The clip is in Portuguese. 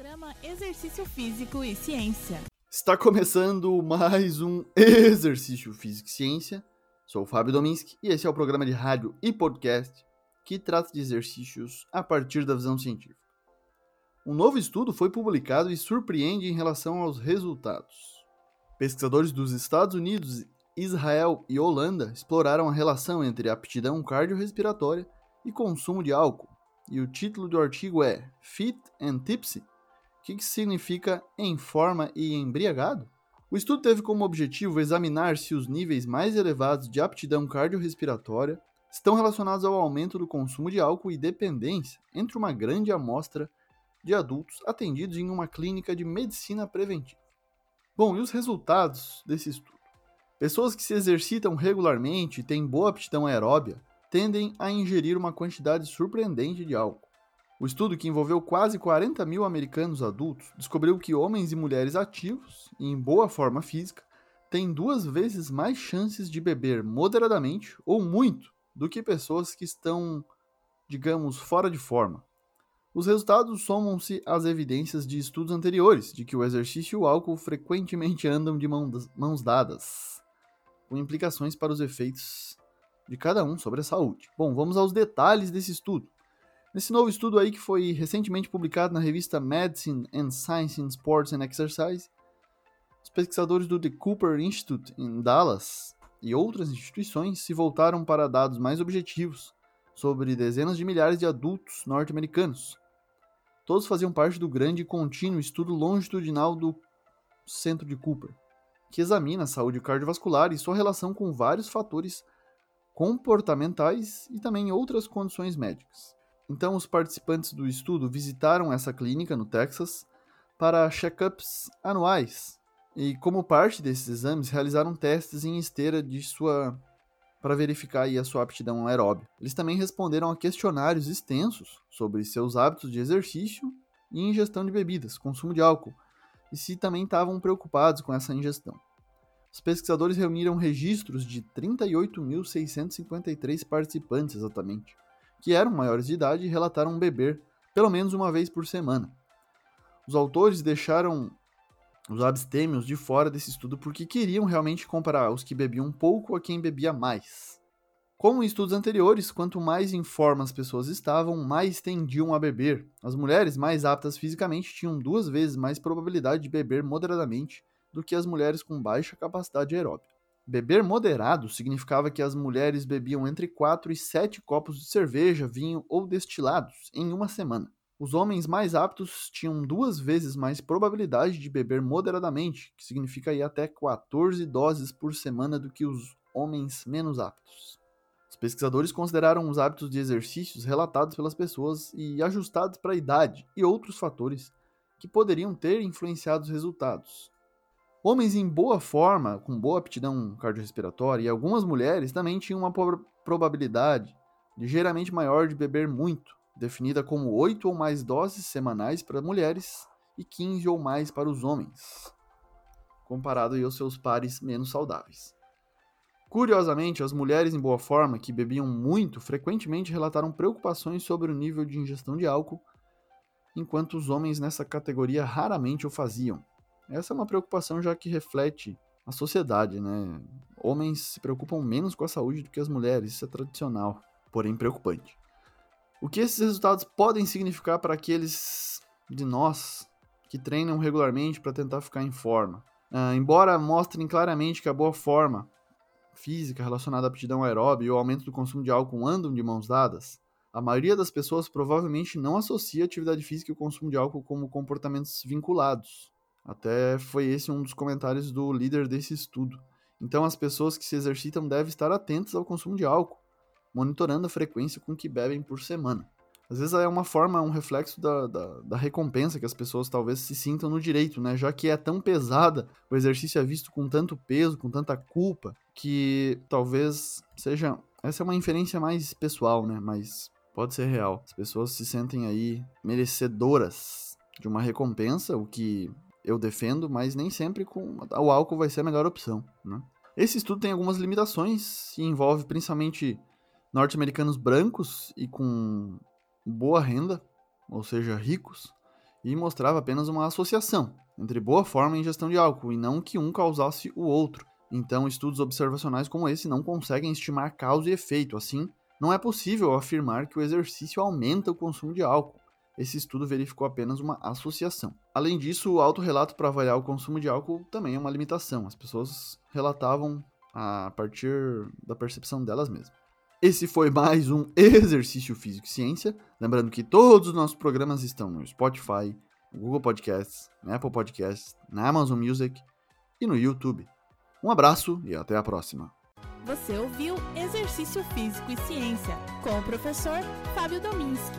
Programa Exercício Físico e Ciência. Está começando mais um Exercício Físico e Ciência. Sou o Fábio Dominski e esse é o programa de rádio e podcast que trata de exercícios a partir da visão científica. Um novo estudo foi publicado e surpreende em relação aos resultados. Pesquisadores dos Estados Unidos, Israel e Holanda exploraram a relação entre aptidão cardiorrespiratória e consumo de álcool. E o título do artigo é Fit and Tipsy, que, que significa em forma e embriagado? O estudo teve como objetivo examinar se os níveis mais elevados de aptidão cardiorrespiratória estão relacionados ao aumento do consumo de álcool e dependência entre uma grande amostra de adultos atendidos em uma clínica de medicina preventiva. Bom, e os resultados desse estudo? Pessoas que se exercitam regularmente e têm boa aptidão aeróbia tendem a ingerir uma quantidade surpreendente de álcool. O estudo, que envolveu quase 40 mil americanos adultos, descobriu que homens e mulheres ativos e em boa forma física têm duas vezes mais chances de beber moderadamente ou muito do que pessoas que estão, digamos, fora de forma. Os resultados somam-se às evidências de estudos anteriores de que o exercício e o álcool frequentemente andam de mãos dadas, com implicações para os efeitos de cada um sobre a saúde. Bom, vamos aos detalhes desse estudo. Nesse novo estudo aí que foi recentemente publicado na revista Medicine and Science in Sports and Exercise, os pesquisadores do The Cooper Institute em Dallas e outras instituições se voltaram para dados mais objetivos sobre dezenas de milhares de adultos norte-americanos. Todos faziam parte do grande e contínuo estudo longitudinal do Centro de Cooper, que examina a saúde cardiovascular e sua relação com vários fatores comportamentais e também outras condições médicas. Então, os participantes do estudo visitaram essa clínica no Texas para check-ups anuais e, como parte desses exames, realizaram testes em esteira de sua para verificar a sua aptidão aeróbica. Eles também responderam a questionários extensos sobre seus hábitos de exercício e ingestão de bebidas, consumo de álcool, e se também estavam preocupados com essa ingestão. Os pesquisadores reuniram registros de 38.653 participantes exatamente, que eram maiores de idade relataram beber pelo menos uma vez por semana. Os autores deixaram os abstêmios de fora desse estudo porque queriam realmente comparar os que bebiam pouco a quem bebia mais. Como em estudos anteriores, quanto mais em forma as pessoas estavam, mais tendiam a beber. As mulheres mais aptas fisicamente tinham duas vezes mais probabilidade de beber moderadamente do que as mulheres com baixa capacidade aeróbica. Beber moderado significava que as mulheres bebiam entre 4 e 7 copos de cerveja, vinho ou destilados em uma semana. Os homens mais aptos tinham duas vezes mais probabilidade de beber moderadamente, que significa ir até 14 doses por semana do que os homens menos aptos. Os pesquisadores consideraram os hábitos de exercícios relatados pelas pessoas e ajustados para a idade e outros fatores que poderiam ter influenciado os resultados. Homens em boa forma, com boa aptidão cardiorrespiratória, e algumas mulheres também tinham uma probabilidade ligeiramente maior de beber muito, definida como 8 ou mais doses semanais para mulheres e 15 ou mais para os homens, comparado aos seus pares menos saudáveis. Curiosamente, as mulheres em boa forma que bebiam muito frequentemente relataram preocupações sobre o nível de ingestão de álcool, enquanto os homens nessa categoria raramente o faziam. Essa é uma preocupação já que reflete a sociedade, né? Homens se preocupam menos com a saúde do que as mulheres, isso é tradicional, porém preocupante. O que esses resultados podem significar para aqueles de nós que treinam regularmente para tentar ficar em forma? Uh, embora mostrem claramente que a boa forma física relacionada à aptidão aeróbica e o aumento do consumo de álcool andam de mãos dadas, a maioria das pessoas provavelmente não associa atividade física e o consumo de álcool como comportamentos vinculados. Até foi esse um dos comentários do líder desse estudo. Então, as pessoas que se exercitam devem estar atentas ao consumo de álcool, monitorando a frequência com que bebem por semana. Às vezes é uma forma, um reflexo da, da, da, recompensa que as pessoas talvez se sintam no direito, né? Já que é tão pesada, o exercício é visto com tanto peso, com tanta culpa, que talvez seja. Essa é uma inferência mais pessoal, né? Mas pode ser real. As pessoas se sentem aí merecedoras de uma recompensa, o que eu defendo, mas nem sempre com o álcool vai ser a melhor opção. Né? Esse estudo tem algumas limitações e envolve principalmente norte-americanos brancos e com boa renda, ou seja, ricos, e mostrava apenas uma associação entre boa forma e ingestão de álcool, e não que um causasse o outro. Então, estudos observacionais como esse não conseguem estimar causa e efeito, assim, não é possível afirmar que o exercício aumenta o consumo de álcool. Esse estudo verificou apenas uma associação. Além disso, o autorrelato para avaliar o consumo de álcool também é uma limitação. As pessoas relatavam a partir da percepção delas mesmas. Esse foi mais um Exercício Físico e Ciência. Lembrando que todos os nossos programas estão no Spotify, no Google Podcasts, na Apple Podcasts, na Amazon Music e no YouTube. Um abraço e até a próxima. Você ouviu Exercício Físico e Ciência com o professor Fábio Dominski,